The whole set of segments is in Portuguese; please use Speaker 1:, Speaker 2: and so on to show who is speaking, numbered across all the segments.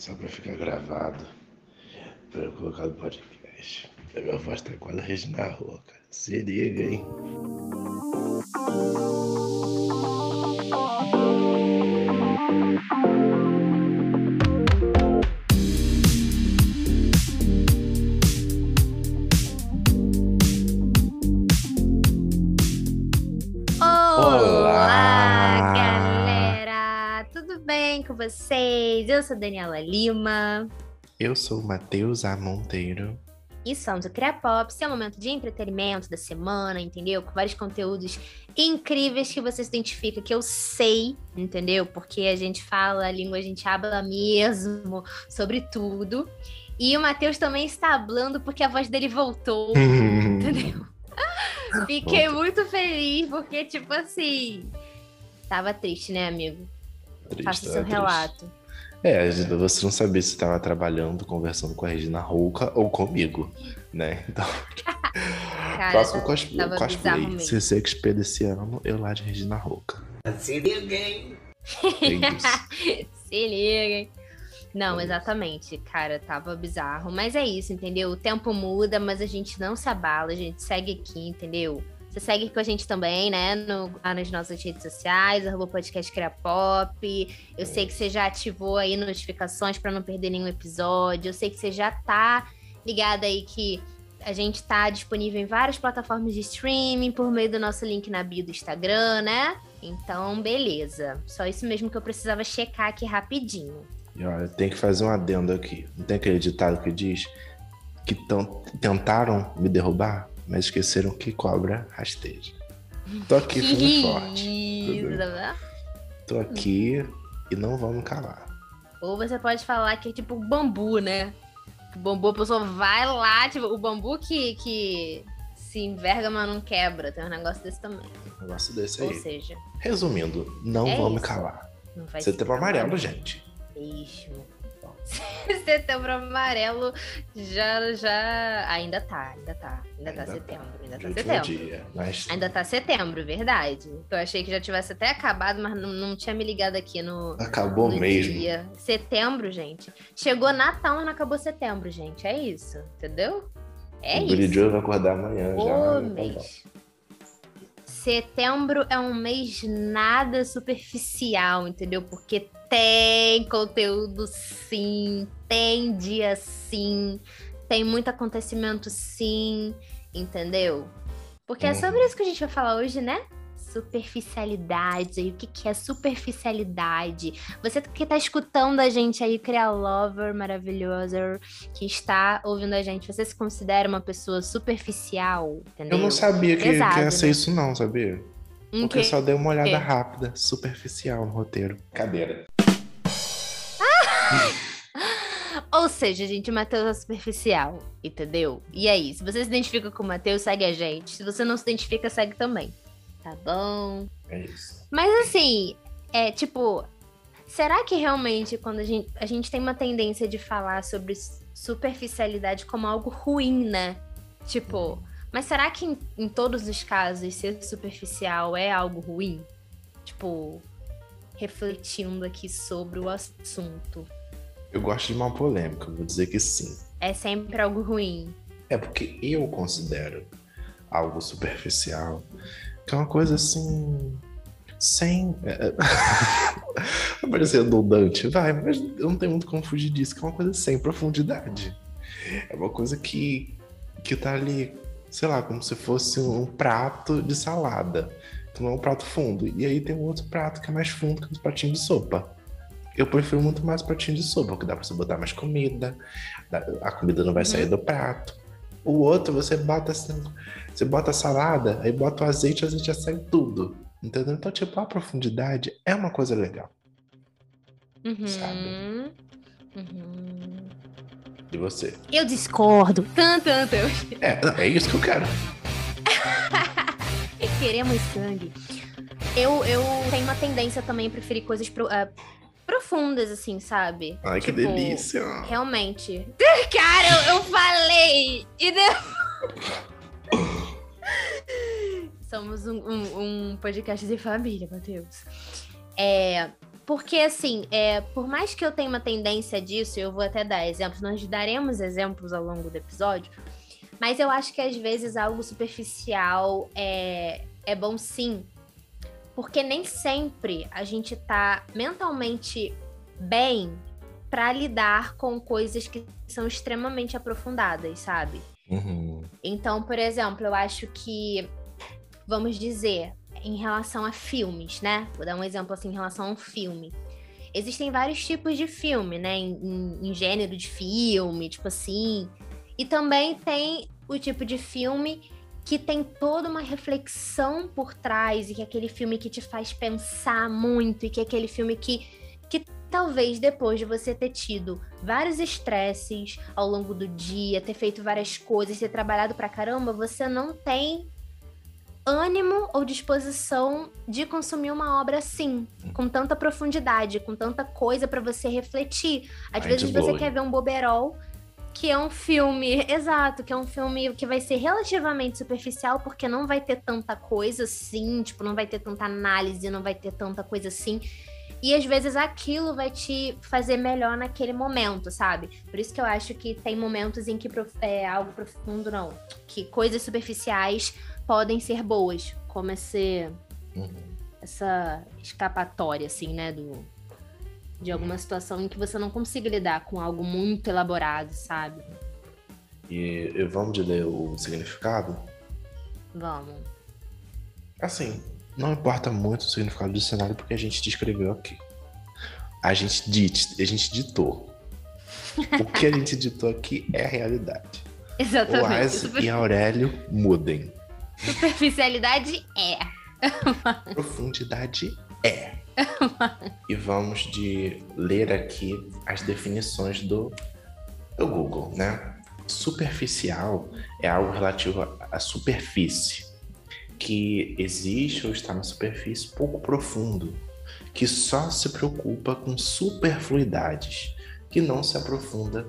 Speaker 1: Só pra ficar gravado. Pra eu colocar no podcast. A minha voz tá igual a Regina Roca. Se liga, hein?
Speaker 2: Olá, galera! Tudo bem com vocês? Eu sou Daniela Lima
Speaker 1: Eu sou o Matheus A. Monteiro.
Speaker 2: e somos o Criapop, seu momento de entretenimento da semana, entendeu? Com vários conteúdos incríveis que você se identifica, que eu sei, entendeu? Porque a gente fala a língua, a gente habla mesmo sobre tudo. E o Matheus também está hablando porque a voz dele voltou, entendeu? Fiquei muito feliz porque, tipo assim, tava triste, né, amigo?
Speaker 1: Triste,
Speaker 2: Faça
Speaker 1: tá
Speaker 2: seu
Speaker 1: triste.
Speaker 2: relato.
Speaker 1: É, você não sabia se estava trabalhando, conversando com a Regina Rouca ou comigo, né? Então,
Speaker 2: Cara,
Speaker 1: próximo
Speaker 2: tá-
Speaker 1: cos cosplay. CC XP desse ano, eu lá de Regina Rouca.
Speaker 3: Se liguem.
Speaker 1: É.
Speaker 2: Se liguem. Não,
Speaker 1: É
Speaker 2: exatamente, cara, tava bizarro. Mas é isso, entendeu? O tempo muda, mas a gente não se abala, a gente segue aqui, entendeu? Você segue com a gente também, né? No, nas nossas redes sociais, arroba podcast Cria Pop. Eu sei que você já ativou aí notificações pra não perder nenhum episódio. Eu sei que você já tá ligado aí que a gente tá disponível em várias plataformas de streaming por meio do nosso link na bio do Instagram, né? Então, beleza. Só isso mesmo que eu precisava checar aqui rapidinho.
Speaker 1: E olha, tem que fazer um adendo aqui. Não tem aquele ditado que diz que tentaram me derrubar, mas esqueceram que cobra rasteja. Tô aqui firme forte.
Speaker 2: Isso.
Speaker 1: Tô aqui e não vamos calar.
Speaker 2: Ou você pode falar que é tipo bambu, né? O bambu, a pessoa vai lá, tipo, o bambu que, que se enverga, mas não quebra. Tem um negócio desse também.
Speaker 1: Um negócio desse
Speaker 2: Ou
Speaker 1: aí.
Speaker 2: seja,
Speaker 1: Resumindo, não
Speaker 2: É
Speaker 1: vamos
Speaker 2: isso.
Speaker 1: calar.
Speaker 2: não vai
Speaker 1: Setembro amarelo, gente.
Speaker 2: Mesmo. Setembro amarelo já, já. Ainda tá, ainda tá. Ainda, tá
Speaker 1: Ainda
Speaker 2: setembro. Ainda tá setembro.
Speaker 1: dia. Mas
Speaker 2: Ainda tá setembro, verdade. Eu achei que já tivesse até acabado, mas não, não tinha me ligado aqui no,
Speaker 1: acabou
Speaker 2: no
Speaker 1: mesmo.
Speaker 2: dia. Setembro, gente. Chegou Natal, mas não acabou setembro, gente. É isso, entendeu? É
Speaker 1: o
Speaker 2: isso.
Speaker 1: Joe vai acordar amanhã já.
Speaker 2: O
Speaker 1: Então,
Speaker 2: mês. Setembro é um mês nada superficial, entendeu? Porque tem conteúdo sim, tem dia sim, tem muito acontecimento sim, entendeu? Porque é
Speaker 1: Uhum.
Speaker 2: sobre isso que a gente vai falar hoje, né? Superficialidade. E o que, que é superficialidade? Você que tá escutando a gente aí, Cria Lover maravilhoso, que está ouvindo a gente, você se considera uma pessoa superficial? Entendeu?
Speaker 1: Eu não sabia que,
Speaker 2: Pesado,
Speaker 1: que ia ser
Speaker 2: né?
Speaker 1: isso, não, sabia? Porque eu
Speaker 2: quê?
Speaker 1: só dei uma olhada
Speaker 2: quê?
Speaker 1: rápida, superficial no roteiro. Cadeira.
Speaker 2: Ou seja, gente, o Matheus é superficial, entendeu? E aí, se você se identifica com o Matheus, segue a gente. Se você não se identifica, segue também. Tá bom?
Speaker 1: É isso.
Speaker 2: Mas assim, é tipo, será que realmente quando a gente, a gente tem uma tendência de falar sobre superficialidade como algo ruim, né? Tipo, mas será que em, em todos os casos ser superficial é algo ruim? Tipo, refletindo aqui sobre o assunto.
Speaker 1: Eu gosto de uma polêmica, vou dizer que sim.
Speaker 2: É sempre algo ruim.
Speaker 1: É porque eu considero algo superficial, que é uma coisa assim. Sem. É... é- Vai parecer redundante, vai, mas eu não tenho muito como fugir disso, que é uma coisa sem profundidade. É uma coisa que, que tá ali, sei lá, como se fosse um prato de salada, que não é um prato fundo. E aí tem um outro prato que é mais fundo, que é um pratinho de sopa. Eu prefiro muito mais pratinho de sopa, porque dá pra você botar mais comida, a comida não vai sair do prato. O outro, você bota assim, você bota a salada, aí bota o azeite, o azeite já sai tudo. Entendeu? Então, tipo, a profundidade é uma coisa legal.
Speaker 2: Uhum.
Speaker 1: Sabe?
Speaker 2: Uhum.
Speaker 1: E você?
Speaker 2: Eu discordo. Tanto, tanto.
Speaker 1: É, é isso que eu quero.
Speaker 2: Queremos sangue. Eu, eu tenho uma tendência também a preferir coisas pro- ah, profundas, assim, sabe?
Speaker 1: Ai, que
Speaker 2: Tipo,
Speaker 1: delícia.
Speaker 2: Realmente. Cara, eu, eu falei! E de... Somos um, um- um podcast de família, Matheus. É, porque assim, é, por mais que eu tenha uma tendência disso, eu vou até dar exemplos, nós daremos exemplos ao longo do episódio, mas eu acho que às vezes algo superficial é, é bom sim, porque nem sempre a gente tá mentalmente bem para lidar com coisas que são extremamente aprofundadas, sabe?
Speaker 1: Uhum.
Speaker 2: Então, por exemplo, eu acho que, vamos dizer, em relação a filmes, né? Vou dar um exemplo assim em relação a um filme. Existem vários tipos de filme, né? Em, em, em gênero de filme, tipo assim. E também tem o tipo de filme que tem toda uma reflexão por trás e que é aquele filme que te faz pensar muito e que é aquele filme que, que talvez depois de você ter tido vários estresses ao longo do dia, ter feito várias coisas, ter trabalhado pra caramba, você não tem ânimo ou disposição de consumir uma obra assim, com tanta profundidade, com tanta coisa para você refletir. Às
Speaker 1: Mind
Speaker 2: vezes você
Speaker 1: blowing.
Speaker 2: quer ver um boberol que é um filme, exato, que é um filme que vai ser relativamente superficial, porque não vai ter tanta coisa assim, tipo, não vai ter tanta análise, não vai ter tanta coisa assim. E às vezes aquilo vai te fazer melhor naquele momento, sabe? Por isso que eu acho que tem momentos em que é algo profundo, não. Que coisas superficiais podem ser boas, como esse,
Speaker 1: Uhum.
Speaker 2: essa escapatória, assim, né? Do, de alguma situação em que você não consiga lidar com algo muito elaborado, sabe?
Speaker 1: E, vamos ler o significado?
Speaker 2: Vamos.
Speaker 1: Assim, não importa muito o significado do cenário porque a gente descreveu aqui. A gente, dit, a gente ditou. O que a gente ditou aqui é a realidade. O
Speaker 2: Exatamente.
Speaker 1: Ais
Speaker 2: Super-
Speaker 1: e Aurélio mudem.
Speaker 2: Superficialidade é.
Speaker 1: Profundidade é. E vamos de ler aqui as definições do, do Google, né? Superficial é algo relativo à- superfície, que existe ou está na superfície pouco profundo, que só se preocupa com superfluidades, que não se aprofunda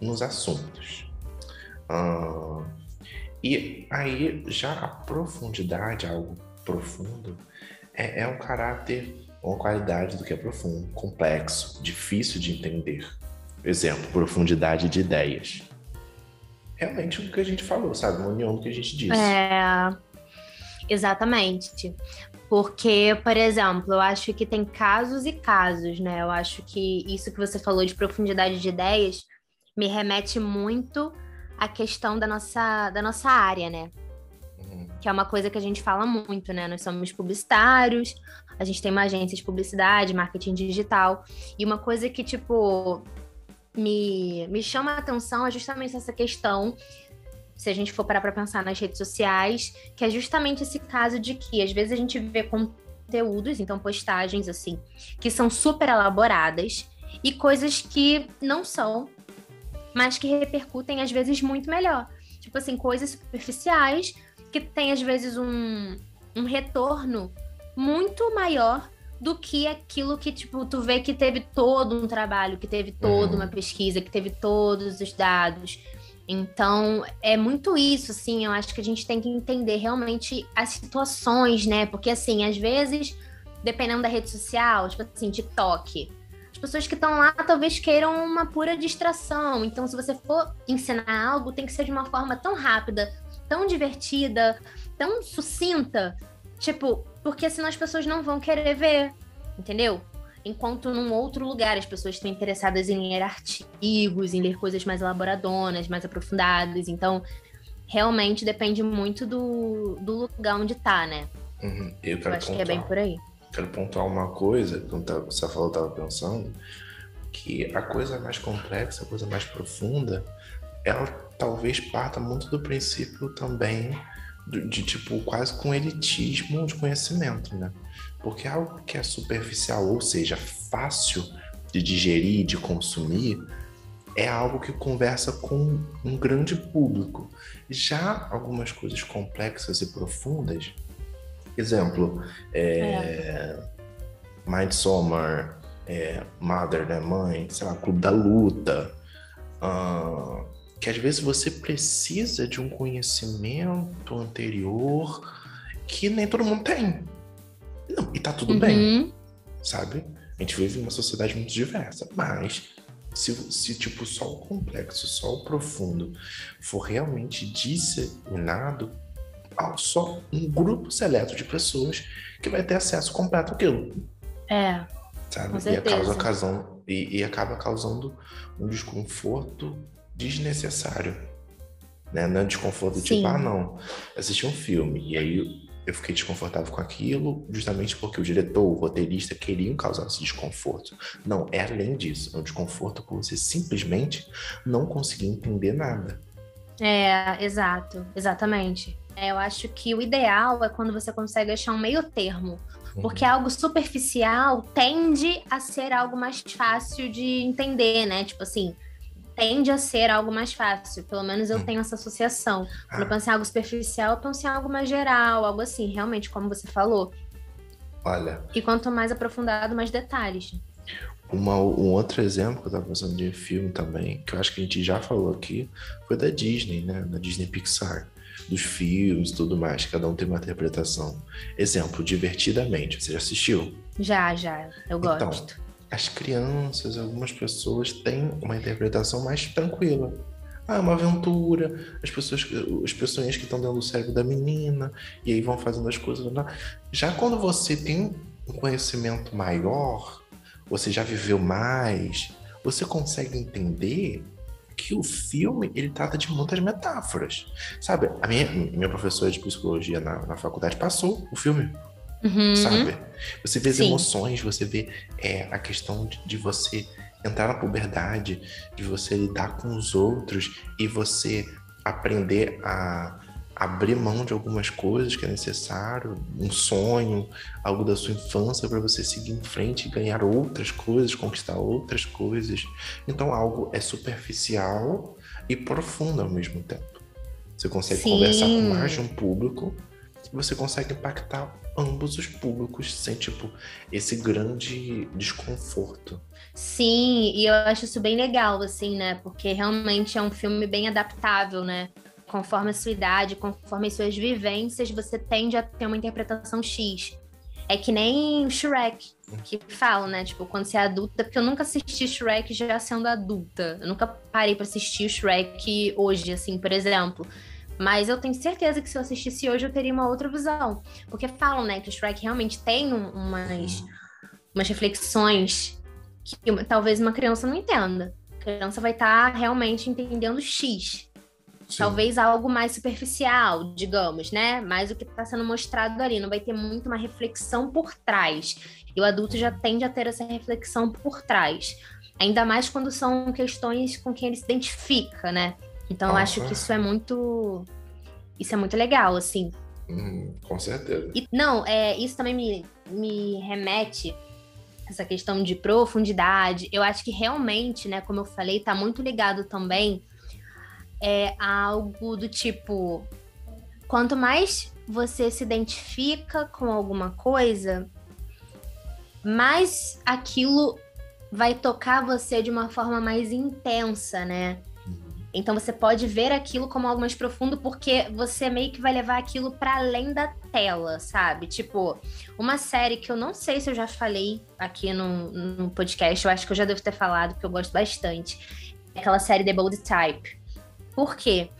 Speaker 1: nos assuntos. E aí, já a profundidade, algo profundo, é, é um caráter uma qualidade do que é profundo, complexo, difícil de entender. Exemplo, profundidade de ideias. Realmente o que a gente falou, sabe? Uma união do que a gente disse.
Speaker 2: É, exatamente. Porque, por exemplo, eu acho que tem casos e casos, né? Eu acho que isso que você falou de profundidade de ideias me remete muito à questão da nossa, da nossa área, né? Que é uma coisa que a gente fala muito, né? Nós somos publicitários, a gente tem uma agência de publicidade, marketing digital. E uma coisa que, tipo, me, me chama a atenção é justamente essa questão se a gente for parar para pensar nas redes sociais, que é justamente esse caso de que às vezes a gente vê conteúdos, então postagens assim, que são super elaboradas e coisas que não são, mas que repercutem às vezes muito melhor. Tipo assim, coisas superficiais que tem às vezes um, um retorno muito maior do que aquilo que, tipo, tu vê que teve todo um trabalho, que teve toda
Speaker 1: Uhum.
Speaker 2: uma pesquisa, que teve todos os dados. Então, é muito isso, assim, eu acho que a gente tem que entender realmente as situações, né? Porque, assim, às vezes, dependendo da rede social, tipo assim, TikTok, as pessoas que estão lá talvez queiram uma pura distração. Então, se você for ensinar algo, tem que ser de uma forma tão rápida, tão divertida, tão sucinta, tipo, porque senão as pessoas não vão querer ver, entendeu? Enquanto num outro lugar as pessoas estão interessadas em ler artigos, em ler coisas mais elaboradonas, mais aprofundadas. Então, realmente depende muito do, do lugar onde tá, né?
Speaker 1: Uhum. Eu
Speaker 2: Eu
Speaker 1: quero
Speaker 2: acho que é
Speaker 1: pontuar,
Speaker 2: bem por aí.
Speaker 1: quero pontuar uma coisa, que você falou, eu tava pensando, que a coisa mais complexa, a coisa mais profunda, ela talvez parta muito do princípio também do- de, tipo, quase com elitismo de conhecimento, né? Porque algo que é superficial, ou seja, fácil de digerir, de consumir, é algo que conversa com um grande público. Já algumas coisas complexas e profundas, exemplo, é, Midsommar, é, Mother, né, mãe, sei lá, Clube da Luta, ah, que às vezes você precisa de um conhecimento anterior que nem todo mundo tem. Não, e tá tudo bem
Speaker 2: Uhum.
Speaker 1: sabe? A gente vive uma sociedade muito diversa, mas se, se tipo só o complexo, só o profundo for realmente disseminado, só um grupo seleto de pessoas que vai ter acesso completo àquilo.
Speaker 2: É.
Speaker 1: Sabe? E, causa, causando, e, e acaba causando um desconforto desnecessário. Né? Não é desconforto Sim. tipo, ah, não, assisti um filme e aí eu fiquei desconfortável com aquilo justamente porque o diretor, o roteirista queriam causar esse desconforto. Não, é além disso. É um desconforto por você simplesmente não conseguir entender nada.
Speaker 2: É, exato, exatamente. É, eu acho que o ideal é quando você consegue achar um meio termo. Uhum. Porque algo superficial tende a ser algo mais fácil de entender, né? Tipo assim, tende a ser algo mais fácil. Pelo menos eu hum. tenho essa associação. Quando ah. eu penso em algo superficial, eu penso em algo mais geral, algo assim, realmente, como você falou.
Speaker 1: Olha.
Speaker 2: E quanto mais aprofundado, mais detalhes.
Speaker 1: Uma, um outro exemplo que eu tava pensando de filme também, que eu acho que a gente já falou aqui, foi da Disney, né? Da Disney Pixar. Dos filmes e tudo mais, cada um tem uma interpretação. Exemplo, Divertidamente. Você já assistiu?
Speaker 2: Já, já. Eu então, gosto.
Speaker 1: Então, as crianças, algumas pessoas têm uma interpretação mais tranquila. Ah, é uma aventura, as pessoas, as pessoas que estão dentro do cérebro da menina, e aí vão fazendo as coisas. Já quando você tem um conhecimento maior, você já viveu mais, você consegue entender que o filme ele trata de muitas metáforas. Sabe, a minha, minha professora de psicologia na, na faculdade passou o filme
Speaker 2: Uhum.
Speaker 1: Sabe? Você vê as Sim. emoções, você vê é, a questão de, de, você entrar na puberdade, de você lidar com os outros e você aprender a abrir mão de algumas coisas que é necessário, um sonho, algo da sua infância para você seguir em frente e ganhar outras coisas, conquistar outras coisas. Então algo é superficial e profundo ao mesmo tempo. Você consegue Sim. conversar com mais de um público e você consegue impactar ambos os públicos sem, tipo, esse grande desconforto.
Speaker 2: Sim, e eu acho isso bem legal, assim, né? Porque realmente é um filme bem adaptável, né? Conforme a sua idade, conforme as suas vivências, você tende a ter uma interpretação X. É que nem Shrek, que fala, né? Tipo, quando você é adulta, porque eu nunca assisti Shrek já sendo adulta. Eu nunca parei para assistir o Shrek hoje, assim, por exemplo. Mas eu tenho certeza que se eu assistisse hoje eu teria uma outra visão. Porque falam, né, que o Shrek realmente tem umas, umas reflexões que talvez uma criança não entenda. A criança vai estar tá realmente entendendo X. Sim. Talvez algo mais superficial, digamos, né? Mas o que está sendo mostrado ali não vai ter muito uma reflexão por trás. E o adulto já tende a ter essa reflexão por trás. Ainda mais quando são questões com quem ele se identifica, né? Então, eu acho que isso é muito. Isso é muito legal, assim.
Speaker 1: Hum, com certeza.
Speaker 2: E, não, é, isso também me, me remete essa questão de profundidade. Eu acho que realmente, né, como eu falei, tá muito ligado também é algo do tipo quanto mais você se identifica com alguma coisa, mais aquilo vai tocar você de uma forma mais intensa, né? Então você pode ver aquilo como algo mais profundo porque você meio que vai levar aquilo para além da tela, sabe? Tipo, uma série que eu não sei se eu já falei aqui no, no podcast, eu acho que eu já devo ter falado, porque eu gosto bastante. É aquela série The Bold Type. Por quê?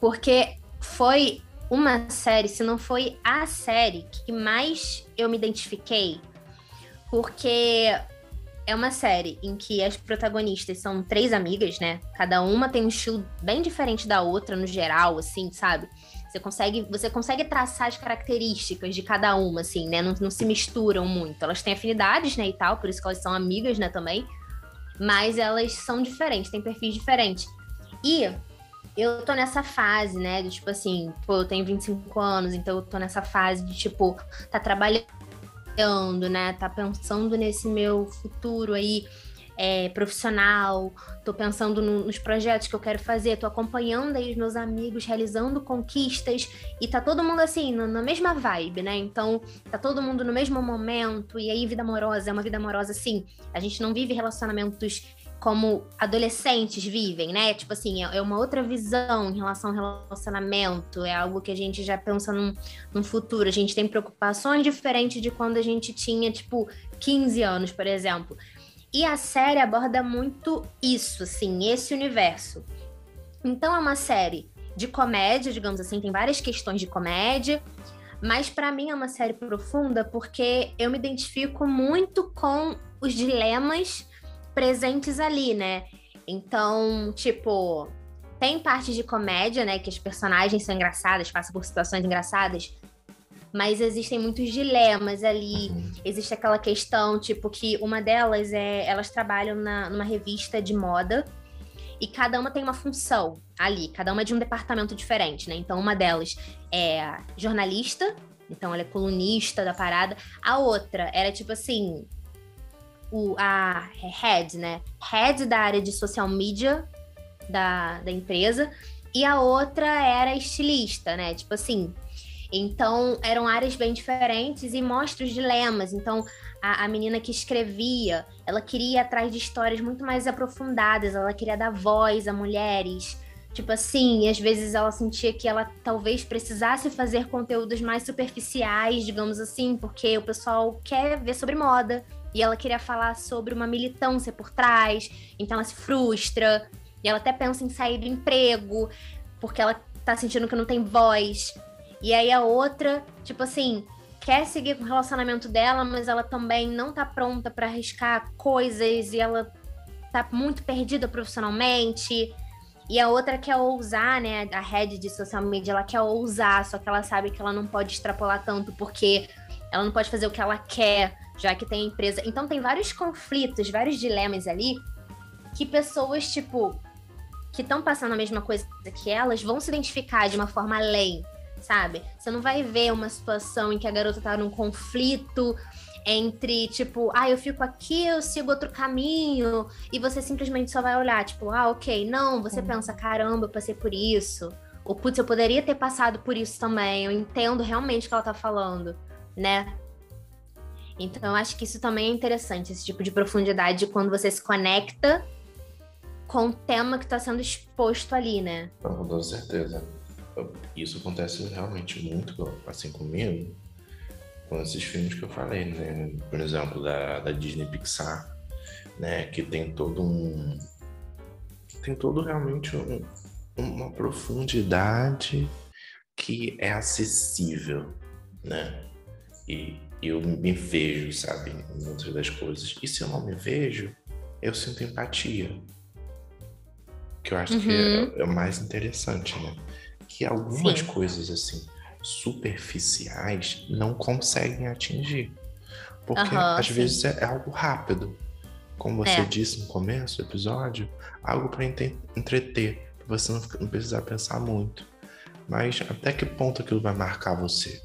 Speaker 2: Porque foi uma série, se não foi a série que mais eu me identifiquei, porque é uma série em que as protagonistas são três amigas, né? Cada uma tem um estilo bem diferente da outra no geral, assim, sabe? Você consegue, você consegue traçar as características de cada uma, assim, né? Não, não se misturam muito. Elas têm afinidades, né, e tal, por isso que elas são amigas, né, também. Mas elas são diferentes, têm perfis diferentes. E eu tô nessa fase, né, de tipo assim, pô, eu tenho 25 anos, então eu tô nessa fase de, tipo, tá trabalhando né? Tá pensando nesse meu futuro aí é, profissional, tô pensando no, nos projetos que eu quero fazer, tô acompanhando aí os meus amigos realizando conquistas e tá todo mundo assim, na, na, mesma vibe, né? Então, tá todo mundo no mesmo momento, e aí vida amorosa é uma vida amorosa assim. A gente não vive relacionamentos como adolescentes vivem, né? Tipo assim, é, é uma outra visão em relação ao relacionamento, é algo que a gente já pensa num, num futuro. A gente tem preocupações diferentes de quando a gente tinha, tipo, 15 anos, por exemplo. E a série aborda muito isso, assim, esse universo. Então é uma série de comédia, digamos assim, tem várias questões de comédia, mas para mim é uma série profunda porque eu me identifico muito com os dilemas presentes ali, né? Então, tipo, tem parte de comédia, né, que as personagens são engraçadas, passam por situações engraçadas, mas existem muitos dilemas ali. Uhum. Existe aquela questão, tipo, que uma delas é. Elas trabalham na, numa revista de moda e cada uma tem uma função ali, cada uma é de um departamento diferente, né? Então, uma delas é jornalista, então ela é colunista da parada. A outra era tipo assim, o, a head, né? Head da área de social media da, da empresa. E a outra era estilista, né? Tipo assim. Então, eram áreas bem diferentes e mostra os dilemas. Então, a, a menina que escrevia, ela queria ir atrás de histórias muito mais aprofundadas, ela queria dar voz a mulheres. Tipo assim, às vezes ela sentia que ela talvez precisasse fazer conteúdos mais superficiais, digamos assim, porque o pessoal quer ver sobre moda e ela queria falar sobre uma militância por trás, então ela se frustra e ela até pensa em sair do emprego porque ela tá sentindo que não tem voz. E aí a outra, tipo assim, quer seguir com o relacionamento dela, mas ela também não tá pronta para arriscar coisas e ela tá muito perdida profissionalmente. E a outra quer ousar, né? A head de social media, ela quer ousar, só que ela sabe que ela não pode extrapolar tanto porque ela não pode fazer o que ela quer, já que tem a empresa. Então tem vários conflitos, vários dilemas ali que pessoas, tipo, que estão passando a mesma coisa que elas vão se identificar de uma forma além sabe? Você não vai ver uma situação em que a garota tá num conflito entre, tipo, ah, eu fico aqui, eu sigo outro caminho, e você simplesmente só vai olhar, tipo, ah, ok. Não, você pensa, caramba, eu passei por isso. Ou, putz, eu poderia ter passado por isso também. Eu entendo realmente o que ela tá falando, né? Então, eu acho que isso também é interessante, esse tipo de profundidade, quando você se conecta com o tema que está sendo exposto ali, né?
Speaker 1: Com certeza isso acontece realmente muito assim comigo com esses filmes que eu falei, né? Por exemplo, da, da Disney Pixar, né? Que tem todo um. Tem todo realmente um, uma profundidade que é acessível, né? E eu me vejo, sabe, em muitas das coisas. E se eu não me vejo, eu sinto empatia. Que eu acho uhum. que é, uhum. é, mais interessante, né? que algumas Sim. coisas assim superficiais não conseguem atingir. Porque uhum, às sim. vezes é, é, algo rápido. Como você é. disse no começo do episódio, algo para entreter, para você não, não precisar pensar muito. Mas até que ponto aquilo vai marcar você?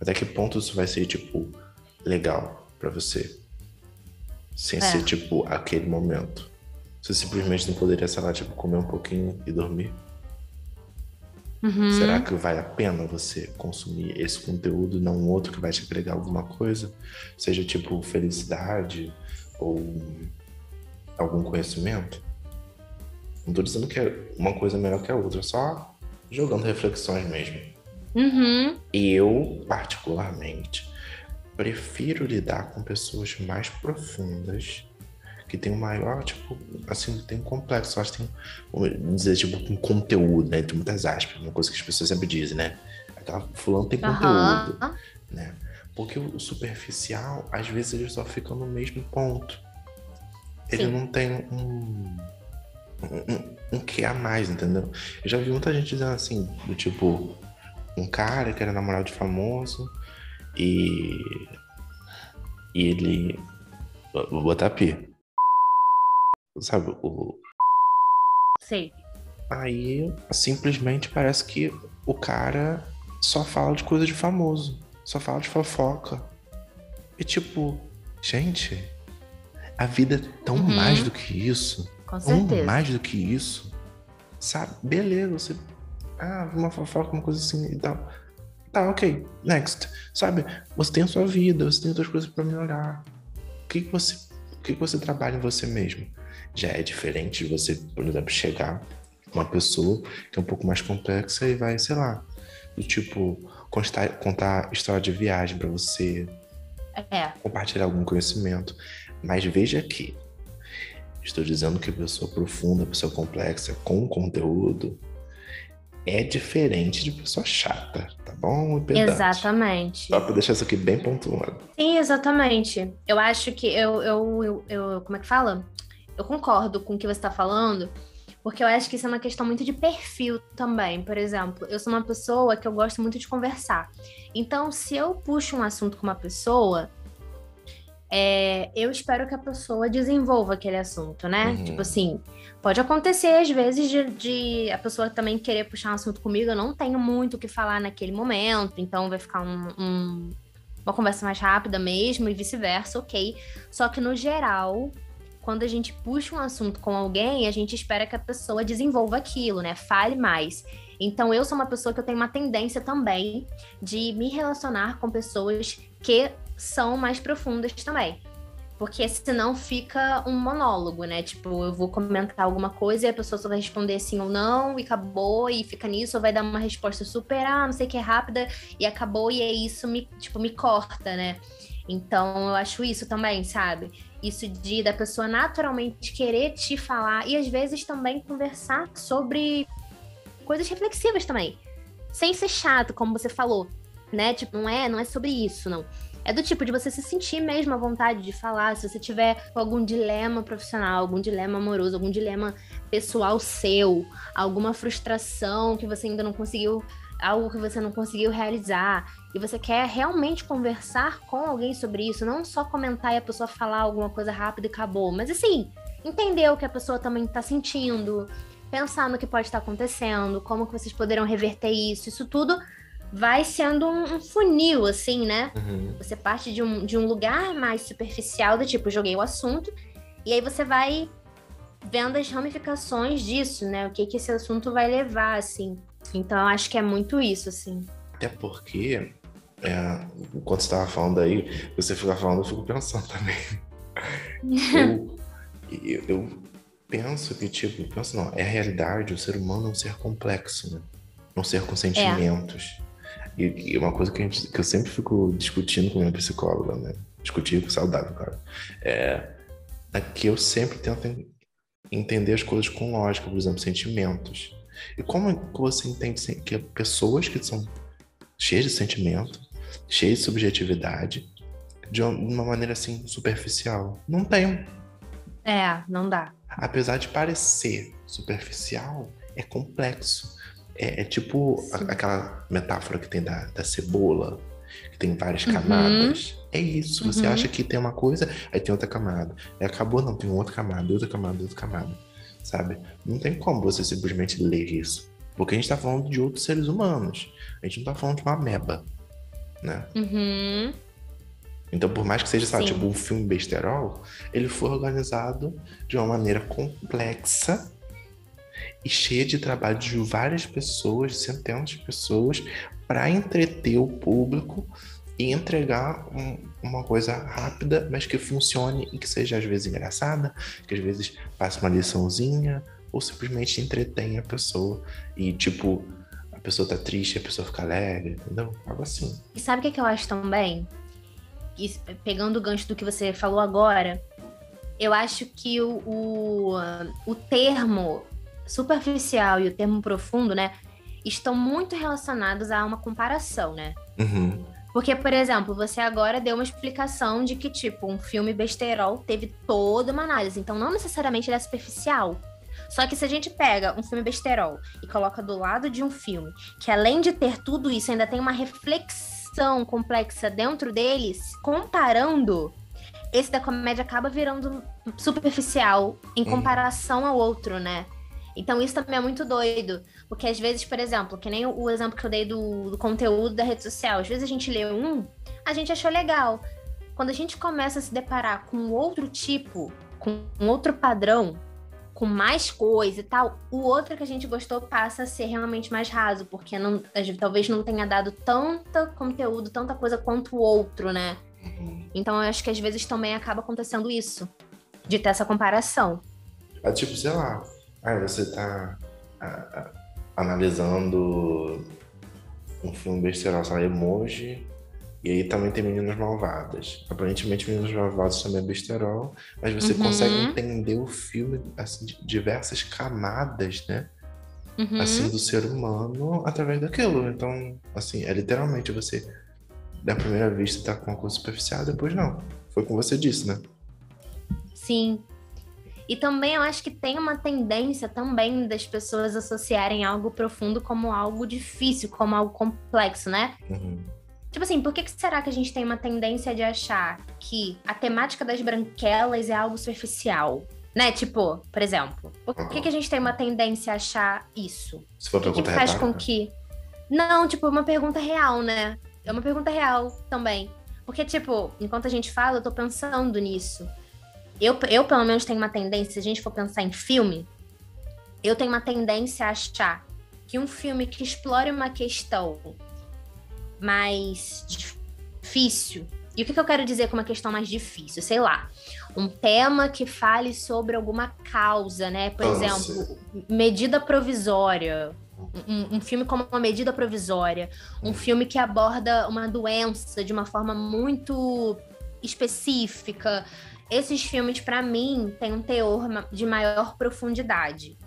Speaker 1: Até que ponto isso vai ser, tipo, legal para você? Sem é. ser, tipo, aquele momento. Você simplesmente não poderia, sei lá, tipo, comer um pouquinho e dormir? Uhum. Será que vale a pena você consumir esse conteúdo, não um outro que vai te agregar alguma coisa? Seja tipo felicidade ou algum conhecimento? Não tô dizendo que é uma coisa melhor que a outra, só jogando reflexões mesmo.
Speaker 2: Uhum.
Speaker 1: Eu, particularmente, prefiro lidar com pessoas mais profundas que tem um maior, tipo, assim, tem um complexo, acho que tem, vamos dizer, tipo, um conteúdo, né? Entre muitas aspas, uma coisa que as pessoas sempre dizem, né? Aquela fulano tem uhum. conteúdo, né? Porque o superficial, às vezes, ele só fica no mesmo ponto. Ele Sim. não tem um, um, um que a mais, entendeu? Eu já vi muita gente dizendo assim, do tipo, um cara que era namorado de famoso e, e ele. Vou botar P sabe? O...
Speaker 2: Sei.
Speaker 1: Aí simplesmente parece que o cara só fala de coisa de famoso, só fala de fofoca. E tipo, gente, a vida é tão uhum. mais do que isso.
Speaker 2: Com certeza.
Speaker 1: Tão mais do que isso. Sabe? Beleza, você. Ah, uma fofoca, uma coisa assim e tal. Tá, ok. Next. Sabe? Você tem a sua vida, você tem outras coisas para melhorar. O que, que você. O que, que você trabalha em você mesmo? Já é diferente de você, por exemplo, chegar uma pessoa que é um pouco mais complexa e vai, sei lá, do tipo, contar, contar história de viagem para você,
Speaker 2: é.
Speaker 1: compartilhar algum conhecimento. Mas veja que estou dizendo que a pessoa profunda, a pessoa complexa, com conteúdo, é diferente de pessoa chata, tá bom?
Speaker 2: Exatamente.
Speaker 1: Só pra deixar isso aqui bem pontuado.
Speaker 2: Sim, exatamente. Eu acho que eu, eu, eu, eu como é que fala? Eu concordo com o que você está falando, porque eu acho que isso é uma questão muito de perfil também. Por exemplo, eu sou uma pessoa que eu gosto muito de conversar. Então, se eu puxo um assunto com uma pessoa, é, eu espero que a pessoa desenvolva aquele assunto, né? Uhum. Tipo assim, pode acontecer às vezes de, de, a pessoa também querer puxar um assunto comigo, eu não tenho muito o que falar naquele momento, então vai ficar um, um, uma conversa mais rápida mesmo e vice-versa, ok. Só que no geral, quando a gente puxa um assunto com alguém, a gente espera que a pessoa desenvolva aquilo, né? Fale mais. Então, eu sou uma pessoa que eu tenho uma tendência também de me relacionar com pessoas que são mais profundas também. Porque senão fica um monólogo, né? Tipo, eu vou comentar alguma coisa e a pessoa só vai responder sim ou não e acabou e fica nisso, ou vai dar uma resposta super, ah, não sei o que, rápida e acabou e é isso, me, tipo, me corta, né? Então, eu acho isso também, sabe? Isso de da pessoa naturalmente querer te falar e às vezes também conversar sobre coisas reflexivas também. Sem ser chato, como você falou, né? Tipo, não é, não é sobre isso, não. É do tipo de você se sentir mesmo à vontade de falar, se você tiver algum dilema profissional, algum dilema amoroso, algum dilema pessoal seu, alguma frustração que você ainda não conseguiu, algo que você não conseguiu realizar, e você quer realmente conversar com alguém sobre isso, não só comentar e a pessoa falar alguma coisa rápida e acabou, mas assim, entender o que a pessoa também está sentindo, pensar no que pode estar acontecendo, como que vocês poderão reverter isso, isso tudo vai sendo um, um funil, assim, né? Uhum. Você parte de um, de um lugar mais superficial, do tipo, joguei o assunto, e aí você vai vendo as ramificações disso, né? O que, que esse assunto vai levar, assim. Então, eu acho que é muito isso, assim.
Speaker 1: Até porque, é, enquanto você estava falando aí, você fica falando, eu fico pensando também. eu, eu, eu, penso que, tipo, penso não, é a realidade, o ser humano é um ser complexo, né? Um ser com sentimentos. É. E, e uma coisa que, gente, que, eu sempre fico discutindo com minha psicóloga, né? Discutir com saudável, cara. É, é que eu sempre tento entender as coisas com lógica, por exemplo, sentimentos. E como você entende que pessoas que são cheias de sentimento, cheias de subjetividade, de uma maneira assim superficial? Não tem.
Speaker 2: É, não dá.
Speaker 1: Apesar de parecer superficial, é complexo. É, é tipo a, aquela metáfora que tem da, da cebola, que tem várias uhum. camadas. É isso. Você uhum. acha que tem uma coisa, aí tem outra camada. Aí acabou, não, tem outra camada, outra camada, outra camada. Sabe? Não tem como você simplesmente ler isso. Porque a gente tá falando de outros seres humanos. A gente não tá falando de uma ameba. Né?
Speaker 2: Uhum.
Speaker 1: Então, por mais que seja, sabe, tipo um filme besterol, ele foi organizado de uma maneira complexa e cheia de trabalho de várias pessoas, centenas de pessoas, para entreter o público e entregar um, uma coisa rápida, mas que funcione e que seja às vezes engraçada, que às vezes passe uma liçãozinha ou simplesmente entretenha a pessoa e tipo a pessoa tá triste, a pessoa fica alegre, entendeu? Algo assim.
Speaker 2: E sabe o que, que eu acho também? Pegando o gancho do que você falou agora, eu acho que o, o, o termo superficial e o termo profundo, né, estão muito relacionados a uma comparação, né?
Speaker 1: Uhum.
Speaker 2: Porque, por exemplo, você agora deu uma explicação de que, tipo, um filme besterol teve toda uma análise. Então, não necessariamente ele é superficial. Só que se a gente pega um filme besterol e coloca do lado de um filme, que além de ter tudo isso, ainda tem uma reflexão complexa dentro deles, comparando, esse da comédia acaba virando superficial em uhum. comparação ao outro, né? Então isso também é muito doido, porque às vezes, por exemplo, que nem o exemplo que eu dei do, do conteúdo da rede social, às vezes a gente lê um, a gente achou legal. Quando a gente começa a se deparar com outro tipo, com outro padrão, com mais coisa e tal, o outro que a gente gostou passa a ser realmente mais raso, porque não, talvez não tenha dado tanto conteúdo, tanta coisa quanto o outro, né? Uhum. Então eu acho que às vezes também acaba acontecendo isso, de ter essa comparação.
Speaker 1: É tipo, sei lá, aí você tá a, a, analisando um filme besteirol, sei lá, emoji, e aí também tem Meninas Malvadas. Aparentemente, Meninas Malvadas também é besterol, mas você uhum. consegue entender o filme assim, de diversas camadas, né? Uhum. Assim, do ser humano através daquilo. Então, assim, é literalmente você, da primeira vista, tá com uma coisa superficial, depois não. Foi como você disse, né?
Speaker 2: Sim. E também eu acho que tem uma tendência também das pessoas associarem algo profundo como algo difícil, como algo complexo, né? Uhum. Tipo assim, por que, que será que a gente tem uma tendência de achar que a temática das branquelas é algo superficial? Né? Tipo, por exemplo, por que, que a gente tem uma tendência a achar isso?
Speaker 1: Se for pergunta
Speaker 2: que faz com que. Não, tipo, uma pergunta real, né? É uma pergunta real também. Porque, tipo, enquanto a gente fala, eu tô pensando nisso. Eu, eu, pelo menos, tenho uma tendência, se a gente for pensar em filme, eu tenho uma tendência a achar que um filme que explore uma questão mais difícil. E o que, que eu quero dizer com uma questão mais difícil? Sei lá, um tema que fale sobre alguma causa, né? Por exemplo, medida provisória. Um, um, filme como uma medida provisória, um filme que aborda uma doença de uma forma muito específica. Esses filmes, para mim, têm um teor de maior profundidade.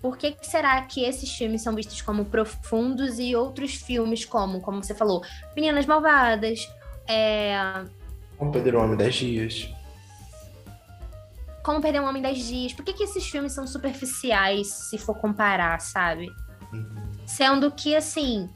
Speaker 2: Por que, que, será que esses filmes são vistos como profundos e outros filmes como, como você falou, Meninas Malvadas, é...
Speaker 1: Como Perder um Homem 10 Dias.
Speaker 2: Como Perder um Homem 10 Dias. Por que, que esses filmes são superficiais, se for comparar, sabe? Uhum. Sendo que, assim,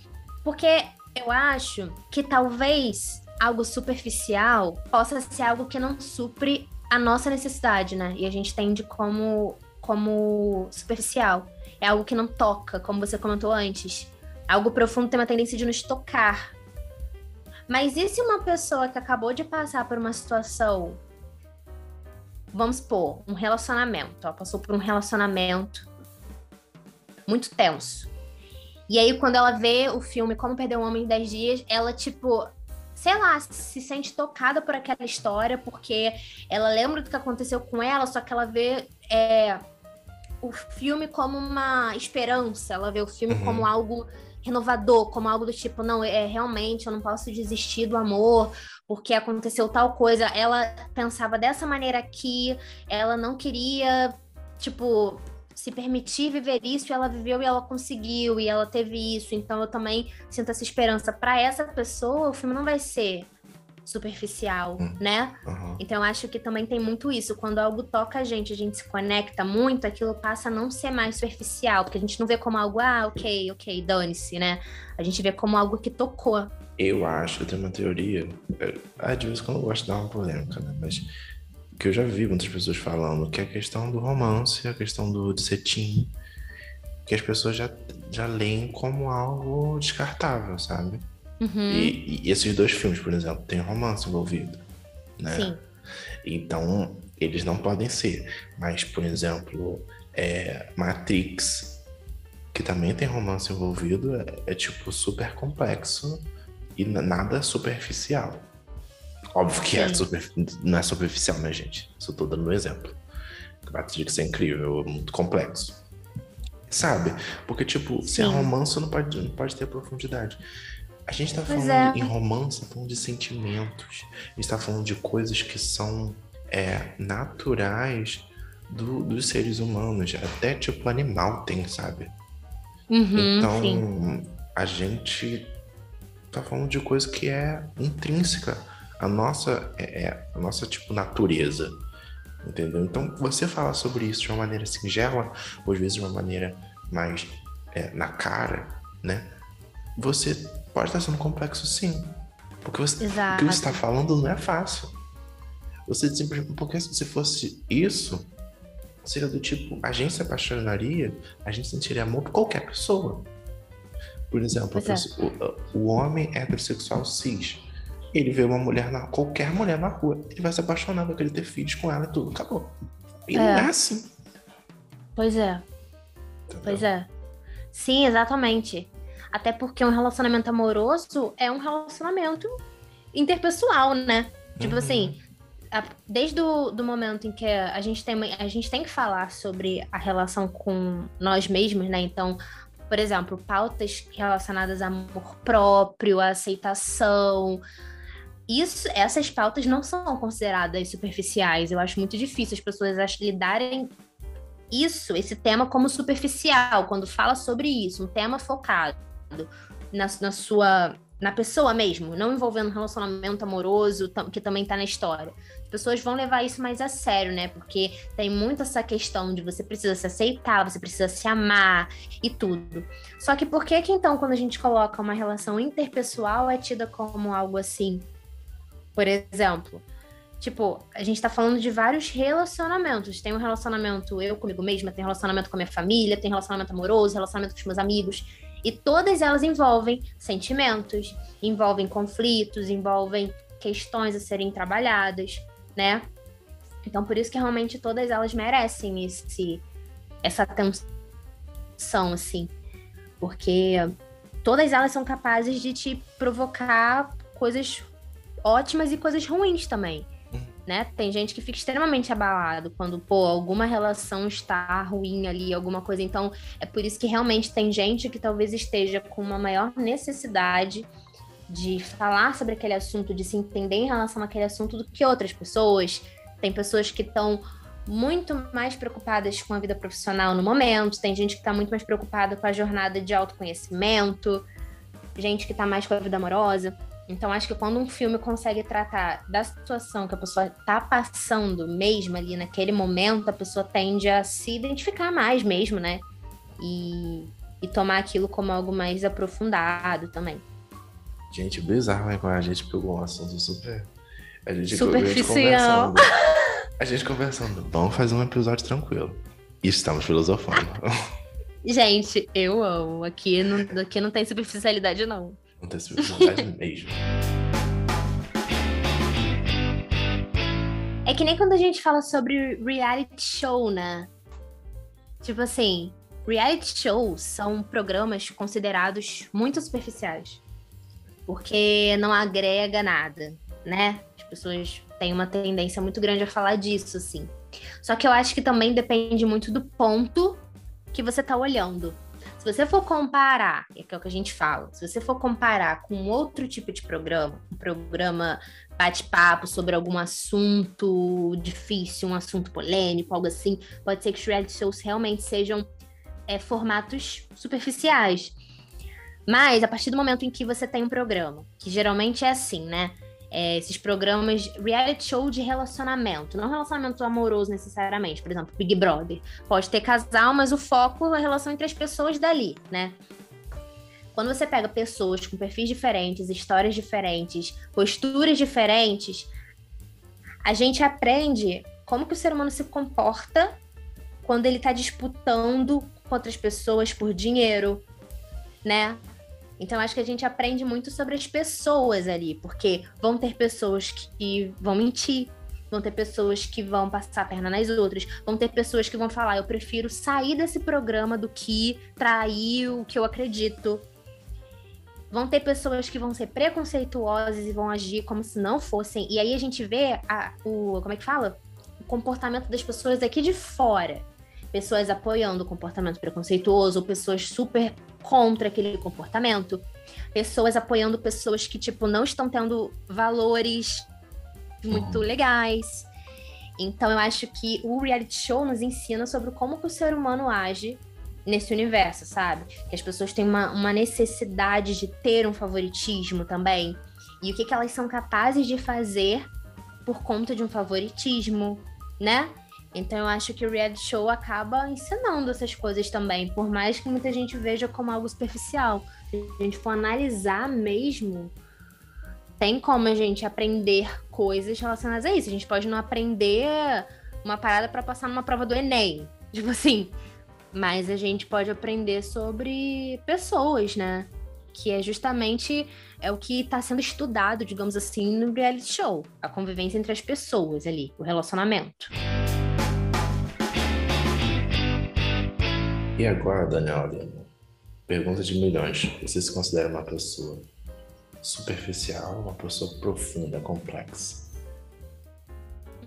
Speaker 2: porque eu acho que talvez algo superficial possa ser algo que não supre a nossa necessidade, né? E a gente tende como como superficial. É algo que não toca, como você comentou antes. Algo profundo tem uma tendência de nos tocar. Mas e se uma pessoa que acabou de passar por uma situação, vamos supor, um relacionamento, ela passou por um relacionamento muito tenso. E aí, quando ela vê o filme Como Perder um Homem em 10 Dias, ela, tipo, sei lá, se sente tocada por aquela história, porque ela lembra do que aconteceu com ela, só que ela vê é, o filme como uma esperança, ela vê o filme uhum. como algo renovador, como algo do tipo, não, é realmente eu não posso desistir do amor porque aconteceu tal coisa. Ela pensava dessa maneira aqui, ela não queria, tipo, se permitir viver isso, e ela viveu e ela conseguiu, e ela teve isso. Então eu também sinto essa esperança. Para essa pessoa, o filme não vai ser superficial, uhum. né? Uhum. Então acho que também tem muito isso. Quando algo toca a gente, a gente se conecta muito, aquilo passa a não ser mais superficial, porque a gente não vê como algo, ah, ok, ok, dane-se, né? A gente vê como algo que tocou.
Speaker 1: Eu acho, eu tenho uma teoria. Ah, de vez em quando eu gosto de dar uma polêmica, né? Mas que eu já vi muitas pessoas falando, que é a questão do romance, a questão do de cetim, que as pessoas já, já leem como algo descartável, sabe? Uhum. E, e, esses dois filmes, por exemplo, tem romance envolvido, né? Sim. Então, eles não podem ser. Mas, por exemplo, é, Matrix, que também tem romance envolvido, é, é é super complexo e nada superficial. Óbvio que é super, não é superficial, né, gente? Só tô dando um exemplo. Matrix é incrível, é muito complexo. Sabe? Porque, tipo, Sim. se é romance, não pode, não pode ter profundidade. A gente tá falando é. em romance, tá falando de sentimentos. A gente tá falando de coisas que são é, naturais do, dos seres humanos. Até tipo animal tem, sabe? Uhum, então, sim. a gente tá falando de coisa que é intrínseca à nossa, é, é, a nossa tipo natureza. Entendeu? Então, você falar sobre isso de uma maneira singela, ou às vezes de uma maneira mais é, na cara, né? Você pode estar sendo complexo sim. Porque você, o que você está falando não é fácil. Você simplesmente. Porque se fosse isso, seria do tipo, a gente se apaixonaria, a gente sentiria amor por qualquer pessoa. Por exemplo, pessoa, o, o, homem heterossexual cis. Ele vê uma mulher na. qualquer mulher na rua, ele vai se apaixonar, vai querer ter filhos com ela e tudo. Acabou. E é. não é assim.
Speaker 2: Pois é. Entendeu? Pois é. Sim, exatamente. Até porque um relacionamento amoroso é um relacionamento interpessoal, né? Tipo uhum. assim, desde o do momento em que a gente, tem, a gente tem que falar sobre a relação com nós mesmos, né? Então, por exemplo, pautas relacionadas a amor próprio, a aceitação. Isso, essas pautas não são consideradas superficiais. Eu acho muito difícil as pessoas lidarem isso, esse tema como superficial, quando fala sobre isso, um tema focado na, na sua na pessoa mesmo, não envolvendo relacionamento amoroso que também tá na história. As pessoas vão levar isso mais a sério, né? Porque tem muito essa questão de você precisa se aceitar, você precisa se amar e tudo. Só que por que que então quando a gente coloca uma relação interpessoal é tida como algo assim? Por exemplo, Tipo, a gente tá falando de vários relacionamentos. Tem um relacionamento eu comigo mesma, tem relacionamento com a minha família, tem relacionamento amoroso, relacionamento com os meus amigos. E todas elas envolvem sentimentos, envolvem conflitos, envolvem questões a serem trabalhadas, né? Então, por isso que realmente todas elas merecem esse, essa atenção, assim. Porque todas elas são capazes de te provocar coisas ótimas e coisas ruins também né? Tem gente que fica extremamente abalado quando, pô, alguma relação está ruim ali, alguma coisa. Então, é por isso que realmente tem gente que talvez esteja com uma maior necessidade de falar sobre aquele assunto, de se entender em relação àquele assunto do que outras pessoas. Tem pessoas que estão muito mais preocupadas com a vida profissional no momento, tem gente que está muito mais preocupada com a jornada de autoconhecimento, gente que está mais com a vida amorosa. Então, acho que quando um filme consegue tratar da situação que a pessoa tá passando mesmo ali naquele momento, a pessoa tende a se identificar mais mesmo, né? E, e tomar aquilo como algo mais aprofundado também.
Speaker 1: Gente, bizarro, né? A gente pegou um assunto super. A gente,
Speaker 2: Superficial.
Speaker 1: A gente, a gente conversando. Vamos fazer um episódio tranquilo. E estamos filosofando.
Speaker 2: Gente, eu amo. Aqui não, aqui não tem superficialidade, não.
Speaker 1: Mesmo.
Speaker 2: É que nem quando a gente fala sobre reality show, né? Tipo assim, reality shows são programas considerados muito superficiais. Porque não agrega nada, né? As pessoas têm uma tendência muito grande a falar disso, assim. Só que eu acho que também depende muito do ponto que você tá olhando. Se você for comparar, é que é o que a gente fala, se você for comparar com outro tipo de programa, um programa bate-papo sobre algum assunto difícil, um assunto polêmico, algo assim, pode ser que os reality shows realmente sejam é, formatos superficiais. Mas a partir do momento em que você tem um programa, que geralmente é assim, né? É, esses programas reality show de relacionamento, não relacionamento amoroso necessariamente, por exemplo, Big Brother. Pode ter casal, mas o foco é a relação entre as pessoas dali, né? Quando você pega pessoas com perfis diferentes, histórias diferentes, posturas diferentes, a gente aprende como que o ser humano se comporta quando ele está disputando com outras pessoas por dinheiro, né? Então, acho que a gente aprende muito sobre as pessoas ali, porque vão ter pessoas que vão mentir, vão ter pessoas que vão passar a perna nas outras, vão ter pessoas que vão falar: eu prefiro sair desse programa do que trair o que eu acredito. Vão ter pessoas que vão ser preconceituosas e vão agir como se não fossem. E aí a gente vê a, o. Como é que fala? O comportamento das pessoas aqui de fora pessoas apoiando o comportamento preconceituoso, ou pessoas super contra aquele comportamento, pessoas apoiando pessoas que, tipo, não estão tendo valores muito uhum. legais. Então, eu acho que o reality show nos ensina sobre como que o ser humano age nesse universo, sabe? Que as pessoas têm uma, uma necessidade de ter um favoritismo também. E o que, que elas são capazes de fazer por conta de um favoritismo, né? Então eu acho que o reality show acaba ensinando essas coisas também, por mais que muita gente veja como algo superficial. Se a gente for analisar mesmo, tem como a gente aprender coisas relacionadas a isso. A gente pode não aprender uma parada para passar numa prova do Enem, tipo assim, mas a gente pode aprender sobre pessoas, né? Que é justamente é o que está sendo estudado, digamos assim, no reality show, a convivência entre as pessoas ali, o relacionamento.
Speaker 1: E agora, Daniel Lima, pergunta de milhões. Você se considera uma pessoa superficial, uma pessoa profunda, complexa?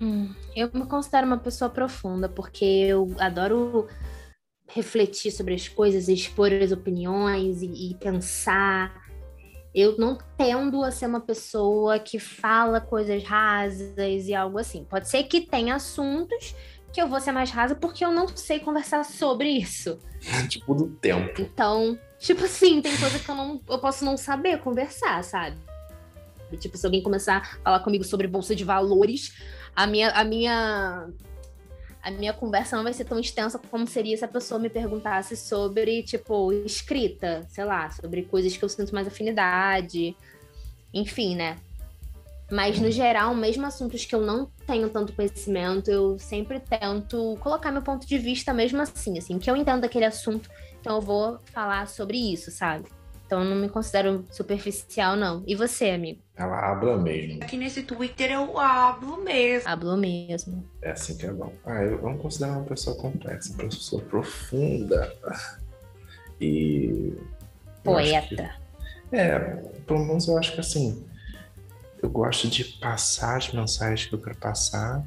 Speaker 2: Hum, eu me considero uma pessoa profunda, porque eu adoro refletir sobre as coisas, expor as opiniões e, e pensar. Eu não tendo a ser uma pessoa que fala coisas rasas e algo assim. Pode ser que tenha assuntos que eu vou ser mais rasa porque eu não sei conversar sobre isso.
Speaker 1: tipo, do tempo.
Speaker 2: Então, tipo assim, tem coisa que eu não eu posso não saber conversar, sabe? Tipo, se alguém começar a falar comigo sobre bolsa de valores, a minha, a minha a minha conversa não vai ser tão extensa como seria se a pessoa me perguntasse sobre, tipo, escrita, sei lá, sobre coisas que eu sinto mais afinidade, enfim, né? Mas, no geral, mesmo assuntos que eu não tenho tanto conhecimento, eu sempre tento colocar meu ponto de vista mesmo assim, assim, que eu entendo daquele assunto, então eu vou falar sobre isso, sabe? Então eu não me considero superficial, não. E você, amigo?
Speaker 1: Ela habla mesmo.
Speaker 3: Aqui nesse Twitter eu hablo mesmo.
Speaker 2: Hablo mesmo.
Speaker 1: É assim que é bom. Ah, eu não considero uma pessoa complexa, uma pessoa profunda. E.
Speaker 2: Poeta.
Speaker 1: Que, é, pelo menos eu acho que assim. Eu gosto de passar as mensagens que eu quero passar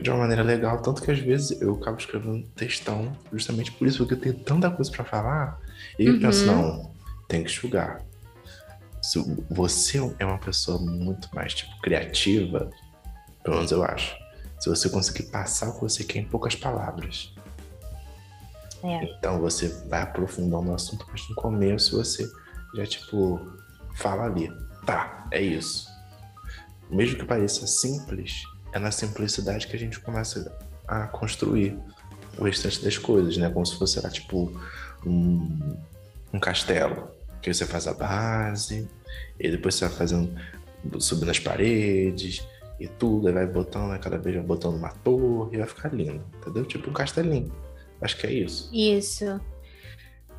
Speaker 1: de uma maneira legal, tanto que às vezes eu acabo escrevendo textão justamente por isso, porque eu tenho tanta coisa para falar, e eu uhum. penso, não, tem que enxugar. Se você é uma pessoa muito mais tipo criativa, pelo menos eu acho. Se você conseguir passar o que você quer em poucas palavras. É. Então você vai aprofundando no assunto, mas no começo você já tipo fala ali, tá, é isso. Mesmo que pareça simples, é na simplicidade que a gente começa a construir o restante das coisas, né? Como se fosse lá, tipo um, um castelo que você faz a base, e depois você vai fazendo, subindo as paredes e tudo, aí vai botando, né, cada vez vai botando uma torre, e vai ficar lindo, entendeu? Tipo um castelinho. Acho que é isso.
Speaker 2: Isso.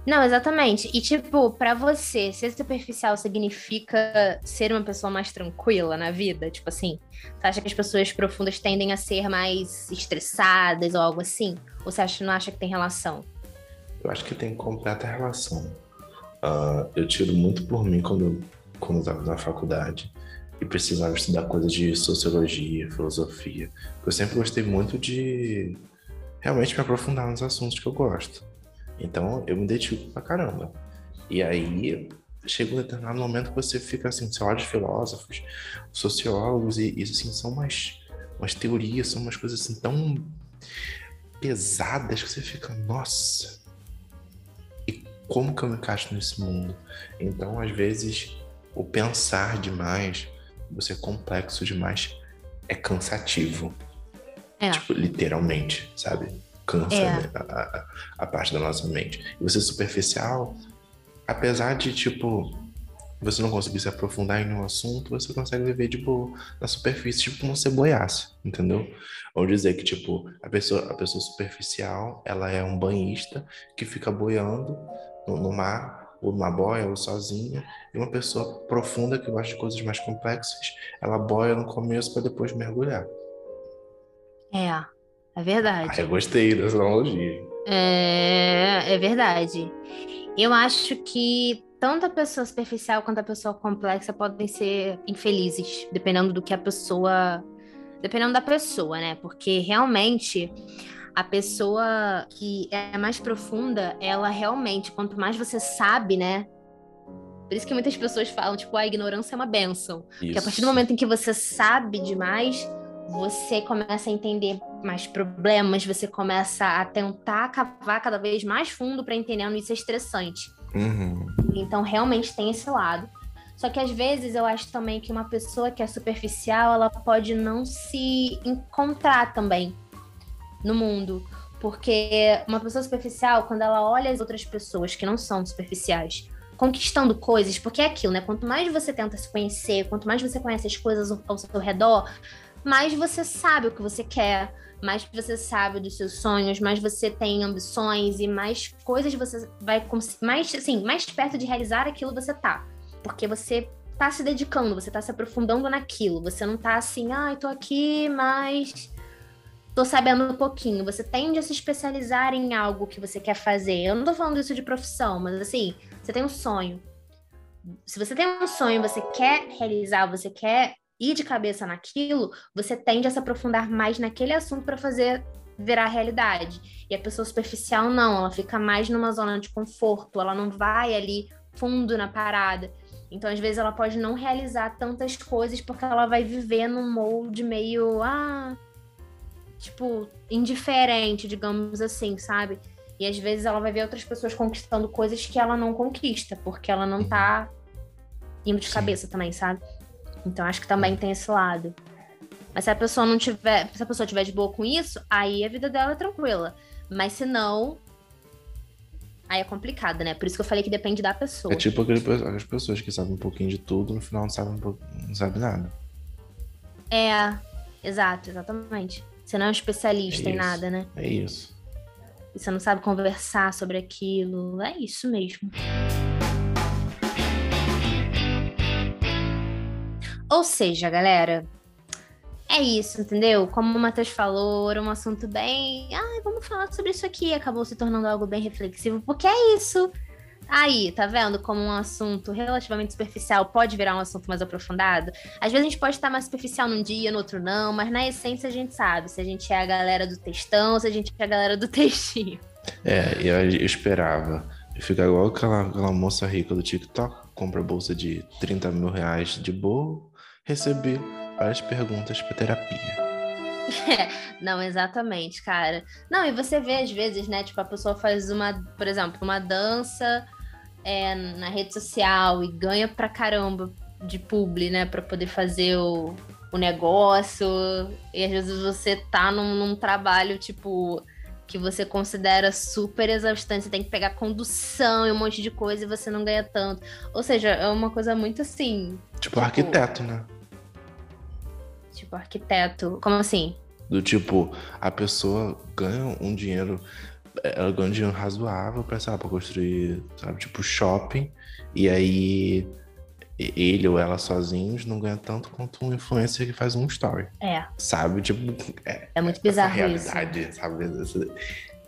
Speaker 2: Não, exatamente. E, tipo, para você, ser superficial significa ser uma pessoa mais tranquila na vida? Tipo assim, você acha que as pessoas profundas tendem a ser mais estressadas ou algo assim? Ou você acha, não acha que tem relação?
Speaker 1: Eu acho que tem completa relação. Uh, eu tiro muito por mim quando, quando estava na faculdade e precisava estudar coisas de sociologia, filosofia. Eu sempre gostei muito de realmente me aprofundar nos assuntos que eu gosto. Então eu me identifico pra caramba. E aí chega um determinado momento que você fica assim, você olha os filósofos, sociólogos, e isso assim, são umas, umas teorias, são umas coisas assim tão pesadas que você fica, nossa, como que eu me encaixo nesse mundo? Então, às vezes, o pensar demais, você é complexo demais, é cansativo. É. Tipo, literalmente, sabe? Cansa é. né? a, a, a, parte da nossa mente. E você superficial, apesar de, tipo, você não conseguir se aprofundar em um assunto, você consegue viver, tipo, na superfície, tipo como se boiasse, entendeu? Vamos dizer que, tipo, a pessoa, a pessoa superficial, ela é um banhista que fica boiando no, no mar, ou numa boia, ou sozinha, e uma pessoa profunda que gosta de coisas mais complexas, ela boia no começo para depois mergulhar.
Speaker 2: É, é verdade.
Speaker 1: Ah, eu gostei dessa analogia.
Speaker 2: É, é verdade. Eu acho que tanto a pessoa superficial quanto a pessoa complexa podem ser infelizes, dependendo do que a pessoa. Dependendo da pessoa, né? Porque realmente a pessoa que é mais profunda, ela realmente, quanto mais você sabe, né? Por isso que muitas pessoas falam, tipo, a ignorância é uma benção. Isso. Porque a partir do momento em que você sabe demais, você começa a entender mais problemas, você começa a tentar cavar cada vez mais fundo para entendendo isso é estressante.
Speaker 1: Uhum.
Speaker 2: Então, realmente tem esse lado. Só que às vezes eu acho também que uma pessoa que é superficial, ela pode não se encontrar também no mundo. Porque uma pessoa superficial, quando ela olha as outras pessoas que não são superficiais, conquistando coisas, porque é aquilo, né? Quanto mais você tenta se conhecer, quanto mais você conhece as coisas ao seu redor, mais você sabe o que você quer, mais você sabe dos seus sonhos, mais você tem ambições e mais coisas você vai mais assim, mais perto de realizar aquilo você tá. Porque você tá se dedicando, você tá se aprofundando naquilo, você não tá assim, ah, tô aqui, mas tô sabendo um pouquinho. Você tende a se especializar em algo que você quer fazer. Eu não tô falando isso de profissão, mas assim, você tem um sonho. Se você tem um sonho, você quer realizar, você quer ir de cabeça naquilo, você tende a se aprofundar mais naquele assunto para fazer virar realidade. E a pessoa superficial não, ela fica mais numa zona de conforto, ela não vai ali fundo na parada. Então, às vezes, ela pode não realizar tantas coisas porque ela vai viver num molde meio, ah, tipo, indiferente, digamos assim, sabe? E às vezes ela vai ver outras pessoas conquistando coisas que ela não conquista, porque ela não tá indo de Sim. cabeça também, sabe? Então acho que também tem esse lado. Mas se a pessoa não tiver, se a pessoa tiver de boa com isso, aí a vida dela é tranquila. Mas se não, aí é complicado, né? Por isso que eu falei que depende da pessoa.
Speaker 1: É tipo aquelas pessoas que sabem um pouquinho de tudo, no final não sabem, não sabem nada.
Speaker 2: É, exato, exatamente. Você não é um especialista é em nada, né?
Speaker 1: É isso.
Speaker 2: E você não sabe conversar sobre aquilo. É isso mesmo. Ou seja, galera, é isso, entendeu? Como o Matheus falou, era um assunto bem. Ah, vamos falar sobre isso aqui. Acabou se tornando algo bem reflexivo, porque é isso. Aí, tá vendo como um assunto relativamente superficial pode virar um assunto mais aprofundado? Às vezes a gente pode estar mais superficial num dia, no outro não, mas na essência a gente sabe se a gente é a galera do textão, se a gente é a galera do textinho.
Speaker 1: É, eu esperava. Fica igual aquela, aquela moça rica do TikTok, compra bolsa de 30 mil reais de boa, receber várias perguntas para terapia.
Speaker 2: Não, exatamente, cara. Não, e você vê às vezes, né? Tipo, a pessoa faz uma, por exemplo, uma dança é, na rede social e ganha pra caramba de publi, né? Pra poder fazer o, o negócio. E às vezes você tá num, num trabalho, tipo, que você considera super exaustante, você tem que pegar condução e um monte de coisa e você não ganha tanto. Ou seja, é uma coisa muito assim.
Speaker 1: Tipo, tipo arquiteto, né?
Speaker 2: Tipo, arquiteto. Como assim?
Speaker 1: Do tipo, a pessoa ganha um dinheiro ela ganha um dinheiro razoável para, sei lá, pra construir, sabe, tipo, shopping. E aí ele ou ela sozinhos não ganha tanto quanto um influencer que faz um story.
Speaker 2: É.
Speaker 1: Sabe? Tipo,
Speaker 2: é, é muito bizarro
Speaker 1: essa realidade, isso. sabe?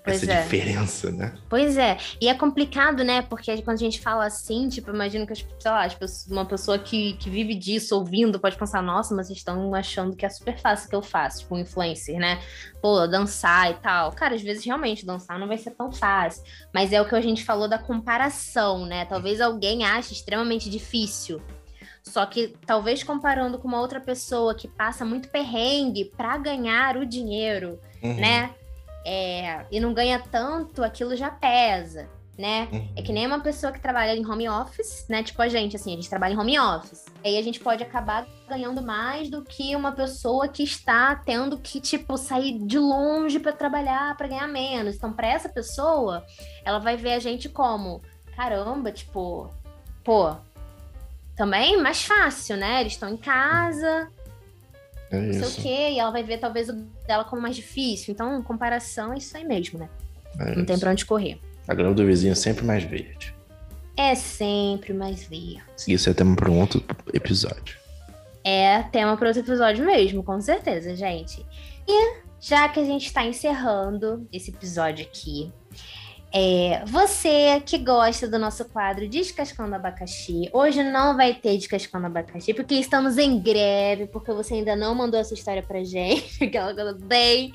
Speaker 2: Pois
Speaker 1: essa
Speaker 2: é.
Speaker 1: diferença, né?
Speaker 2: Pois é. E é complicado, né? Porque quando a gente fala assim, tipo, imagino que, sei lá, uma pessoa que, que vive disso, ouvindo, pode pensar, nossa, mas vocês estão achando que é super fácil que eu faço, tipo, um influencer, né? Pô, dançar e tal. Cara, às vezes realmente dançar não vai ser tão fácil. Mas é o que a gente falou da comparação, né? Talvez alguém ache extremamente difícil. Só que talvez comparando com uma outra pessoa que passa muito perrengue para ganhar o dinheiro, uhum. né? É, e não ganha tanto, aquilo já pesa, né? Uhum. É que nem uma pessoa que trabalha em home office, né? Tipo a gente, assim, a gente trabalha em home office. Aí a gente pode acabar ganhando mais do que uma pessoa que está tendo que, tipo, sair de longe para trabalhar para ganhar menos. Então, para essa pessoa, ela vai ver a gente como, caramba, tipo, pô, também mais fácil, né? Eles estão em casa, é não sei o quê, e ela vai ver talvez o dela como mais difícil. Então, comparação é isso aí mesmo, né? É não tem pra onde correr.
Speaker 1: A grama do vizinho é sempre mais verde.
Speaker 2: É sempre mais verde.
Speaker 1: Isso é tema para um outro episódio.
Speaker 2: É tema para outro episódio mesmo, com certeza, gente. E já que a gente está encerrando esse episódio aqui, é, você que gosta do nosso quadro Descascando Abacaxi, hoje não vai ter Descascando Abacaxi, porque estamos em greve, porque você ainda não mandou essa história pra gente, aquela coisa bem.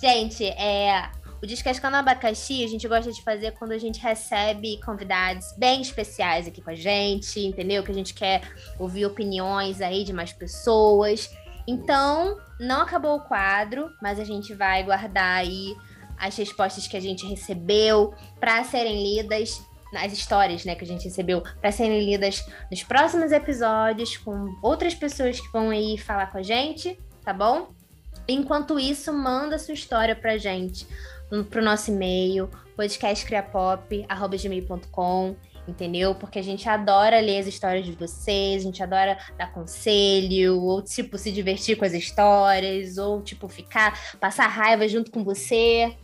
Speaker 2: Gente, é, o Descascando Abacaxi a gente gosta de fazer quando a gente recebe convidados bem especiais aqui com a gente, entendeu? Que a gente quer ouvir opiniões aí de mais pessoas. Então, não acabou o quadro, mas a gente vai guardar aí as respostas que a gente recebeu para serem lidas as histórias, né, que a gente recebeu para serem lidas nos próximos episódios com outras pessoas que vão aí falar com a gente, tá bom? Enquanto isso, manda sua história pra gente pro nosso e-mail, podcastcriapop@gmail.com entendeu? Porque a gente adora ler as histórias de vocês, a gente adora dar conselho, ou tipo se divertir com as histórias, ou tipo ficar, passar raiva junto com você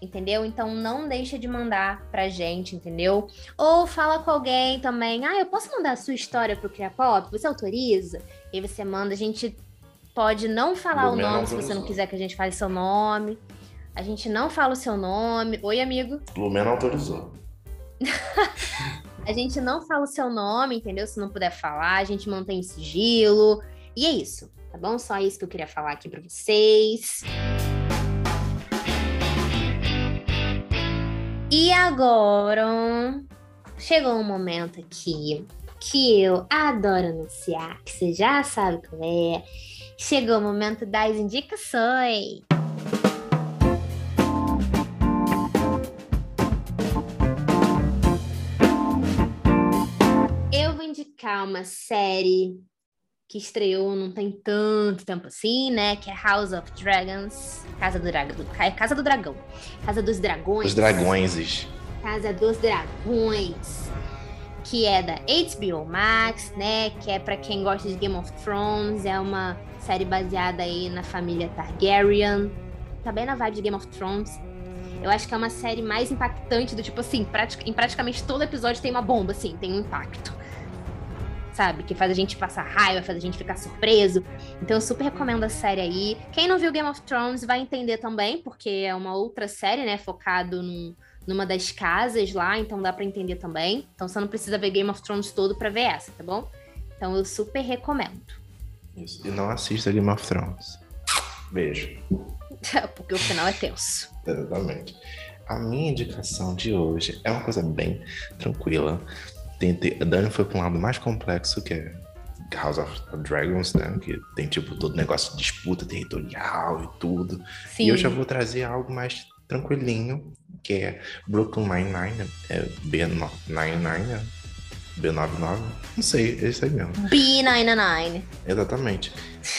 Speaker 2: entendeu? Então não deixa de mandar pra gente, entendeu? Ou fala com alguém também, ah, eu posso mandar a sua história pro Criapop? Você autoriza? E você manda, a gente pode não falar o nome se você não quiser que a gente fale seu nome. A gente não fala o seu nome. Oi, amigo.
Speaker 1: Lumena autorizou.
Speaker 2: a gente não fala o seu nome, entendeu? Se não puder falar, a gente mantém sigilo. E é isso, tá bom? Só isso que eu queria falar aqui para vocês. E agora chegou um momento aqui que eu adoro anunciar, que você já sabe qual é. Chegou o momento das indicações. Eu vou indicar uma série que estreou não tem tanto tempo assim, né? Que é House of Dragons. Casa do Dragão. Casa do Dragão. Casa dos Dragões.
Speaker 1: Os dragões.
Speaker 2: Casa dos Dragões. Que é da HBO Max, né? Que é para quem gosta de Game of Thrones. É uma série baseada aí na família Targaryen. Tá bem na vibe de Game of Thrones. Eu acho que é uma série mais impactante do tipo assim, em praticamente todo episódio tem uma bomba, assim, tem um impacto sabe? Que faz a gente passar raiva, faz a gente ficar surpreso. Então eu super recomendo a série aí. Quem não viu Game of Thrones vai entender também, porque é uma outra série, né? Focado num, numa das casas lá, então dá para entender também. Então você não precisa ver Game of Thrones todo para ver essa, tá bom? Então eu super recomendo.
Speaker 1: Isso. E não assista Game of Thrones. Beijo.
Speaker 2: porque o final é tenso.
Speaker 1: Exatamente. A minha indicação de hoje é uma coisa bem tranquila tentei, a Dani foi para um lado mais complexo, que é House of Dragons, né? Que tem tipo todo negócio de disputa territorial e tudo. Sim. E eu já vou trazer algo mais tranquilinho, que é Brooklyn Nine-Nine, é B99, né? B99, não sei, é isso aí mesmo.
Speaker 2: B99.
Speaker 1: Exatamente.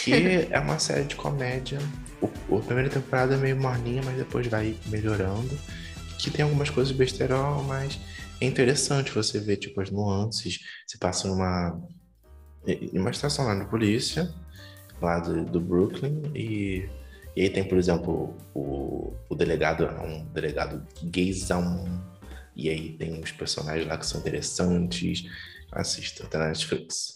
Speaker 1: Que é uma série de comédia. O, a primeira temporada é meio morninha, mas depois vai melhorando. Que tem algumas coisas besterol, mas é interessante você ver tipo as nuances. Se passa numa uma estação lá de polícia lá do, do Brooklyn e, e, aí tem por exemplo o, o delegado um delegado gaysão e aí tem os personagens lá que são interessantes. Assista, tá na Netflix.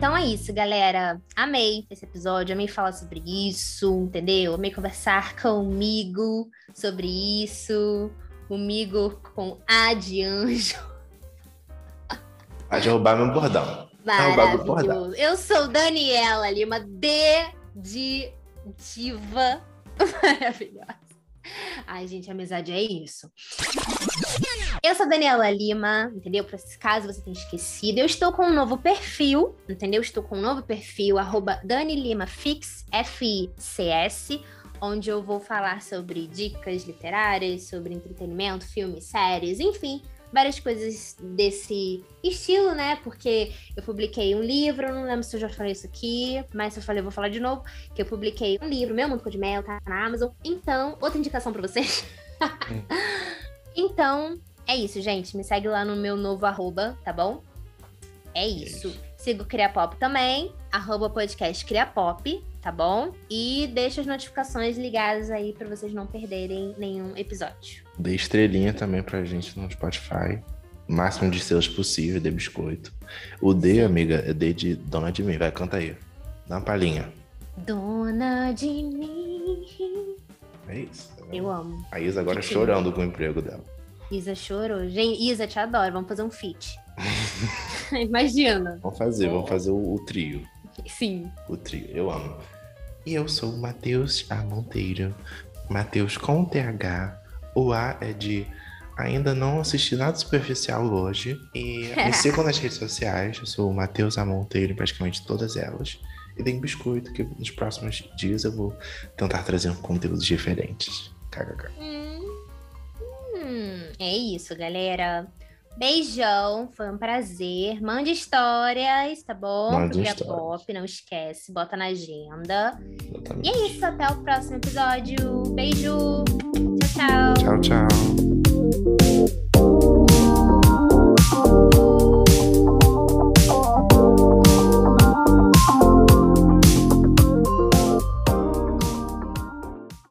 Speaker 2: Então é isso, galera. Amei esse episódio, amei falar sobre isso, entendeu? Amei conversar comigo sobre isso. Comigo com a de anjo.
Speaker 1: Pode roubar meu bordão.
Speaker 2: Maravilhoso. Eu sou Daniela Lima, D de diva maravilhosa. Ai, gente, amizade é isso. Eu sou Daniela Lima, entendeu? Por caso você tenha esquecido, eu estou com um novo perfil, entendeu? Estou com um novo perfil, arroba Dani Lima Fix, F-I-C-S, onde eu vou falar sobre dicas literárias, sobre entretenimento, filmes, séries, enfim, várias coisas desse estilo, né? Porque eu publiquei um livro, não lembro se eu já falei isso aqui, mas se eu falei, eu vou falar de novo, que eu publiquei um livro, Meu Mundo de Mel, tá na Amazon. Então, outra indicação para vocês. então, é isso, gente. Me segue lá no meu novo arroba, tá bom? É isso. É isso. Siga o Criapop também, arroba podcast Criapop, tá bom? E deixa as notificações ligadas aí para vocês não perderem nenhum episódio.
Speaker 1: Dê estrelinha também pra gente no Spotify. Máximo de estrelas possível, dê biscoito. O D, amiga, é D de Dona de Mim. Vai, canta aí. Dá uma palhinha.
Speaker 2: Dona de mim.
Speaker 1: É isso. Tá
Speaker 2: Eu amo.
Speaker 1: A Isa agora chorando com o emprego dela.
Speaker 2: Isa chorou. Gente, Isa, te adoro. Vamos fazer um feat. Imagina.
Speaker 1: Vamos fazer, vamos fazer o, o, trio.
Speaker 2: Sim.
Speaker 1: O trio, eu amo. E eu sou o Matheus A. Monteiro. Matheus com TH. O A é de ainda não assisti nada superficial hoje. E me sigam nas redes sociais. Eu sou o Matheus A. Monteiro praticamente todas elas. E tem biscoito que nos próximos dias eu vou tentar trazer conteúdos diferentes. KKK.
Speaker 2: Hum, hum, é isso, galera. Beijão, foi um prazer. Mande histórias, tá bom?
Speaker 1: Mande histórias.
Speaker 2: pop, não esquece, bota na agenda. Exatamente. E é isso, até o próximo episódio. Beijo. Tchau,
Speaker 1: tchau. Tchau, tchau.